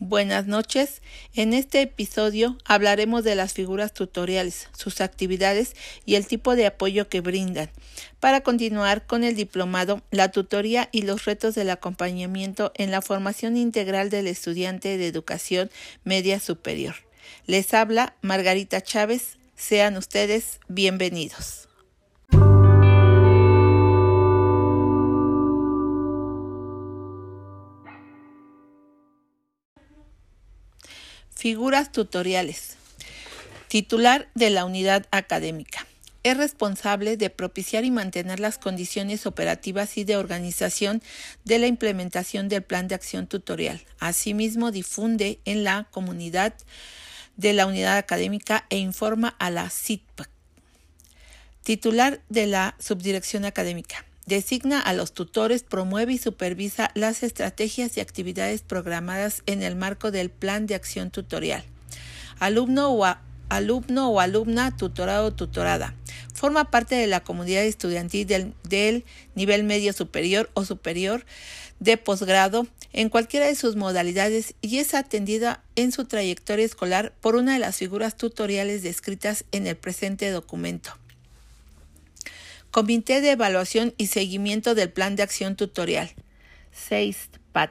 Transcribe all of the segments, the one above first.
Buenas noches. En este episodio hablaremos de las figuras tutoriales, sus actividades y el tipo de apoyo que brindan. Para continuar con el diplomado, la tutoría y los retos del acompañamiento en la formación integral del estudiante de educación media superior. Les habla Margarita Chávez. Sean ustedes bienvenidos. Figuras tutoriales. Titular de la unidad académica. Es responsable de propiciar y mantener las condiciones operativas y de organización de la implementación del plan de acción tutorial. Asimismo, difunde en la comunidad de la unidad académica e informa a la CITPAC. Titular de la subdirección académica. Designa a los tutores, promueve y supervisa las estrategias y actividades programadas en el marco del plan de acción tutorial. Alumno o, alumna tutorado o tutorada. Forma parte de la comunidad estudiantil del, del nivel medio superior o superior de posgrado en cualquiera de sus modalidades y es atendida en su trayectoria escolar por una de las figuras tutoriales descritas en el presente documento. Comité de Evaluación y Seguimiento del Plan de Acción Tutorial. 6. PAT.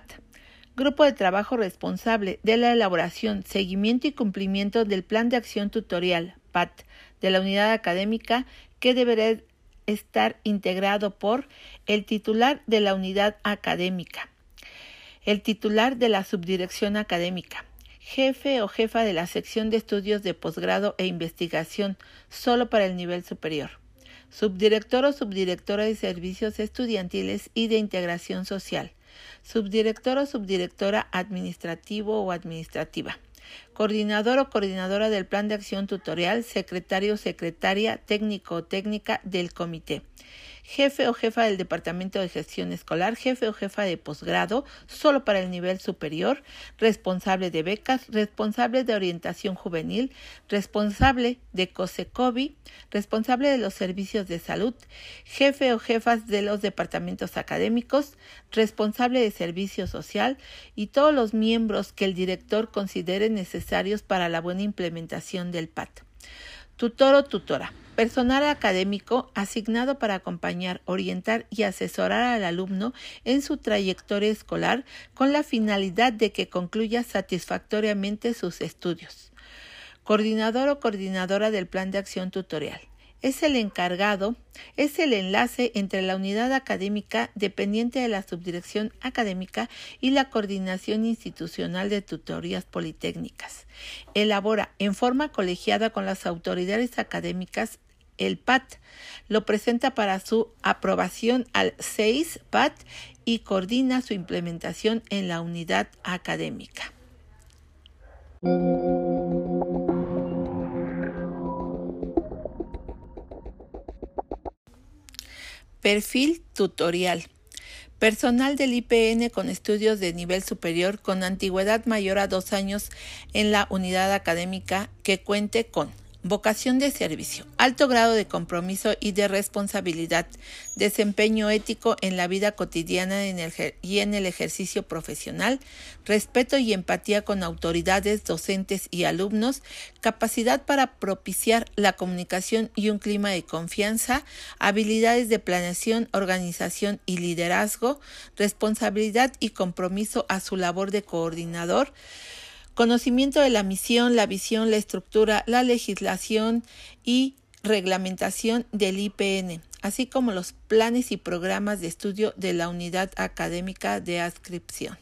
Grupo de trabajo responsable de la elaboración, seguimiento y cumplimiento del Plan de Acción Tutorial, PAT, de la unidad académica que deberá estar integrado por el titular de la unidad académica, el titular de la subdirección académica, jefe o jefa de la sección de estudios de posgrado e investigación solo para el nivel superior subdirector o subdirectora de servicios estudiantiles y de integración social, subdirector o subdirectora administrativo o administrativa, coordinador o coordinadora del plan de acción tutorial, secretario o secretaria técnico o técnica del comité jefe o jefa del Departamento de Gestión Escolar, jefe o jefa de posgrado, solo para el nivel superior, responsable de becas, responsable de orientación juvenil, responsable de COSECOBI, responsable de los servicios de salud, jefe o jefas de los departamentos académicos, responsable de servicio social y todos los miembros que el director considere necesarios para la buena implementación del PAT. Tutor o tutora personal académico asignado para acompañar, orientar y asesorar al alumno en su trayectoria escolar con la finalidad de que concluya satisfactoriamente sus estudios. Coordinador o coordinadora del plan de acción tutorial es el encargado, es el enlace entre la unidad académica dependiente de la subdirección académica y la coordinación institucional de tutorías politécnicas. Elabora en forma colegiada con las autoridades académicas el PAT. Lo presenta para su aprobación al 6 PAT y coordina su implementación en la unidad académica. Perfil tutorial. Personal del IPN con estudios de nivel superior con antigüedad mayor a dos años en la unidad académica que cuente con Vocación de servicio, alto grado de compromiso y de responsabilidad, desempeño ético en la vida cotidiana y en el ejercicio profesional, respeto y empatía con autoridades, docentes y alumnos, capacidad para propiciar la comunicación y un clima de confianza, habilidades de planeación, organización y liderazgo, responsabilidad y compromiso a su labor de coordinador, conocimiento de la misión, la visión, la estructura, la legislación y reglamentación del IPN, así como los planes y programas de estudio de la unidad académica de adscripción.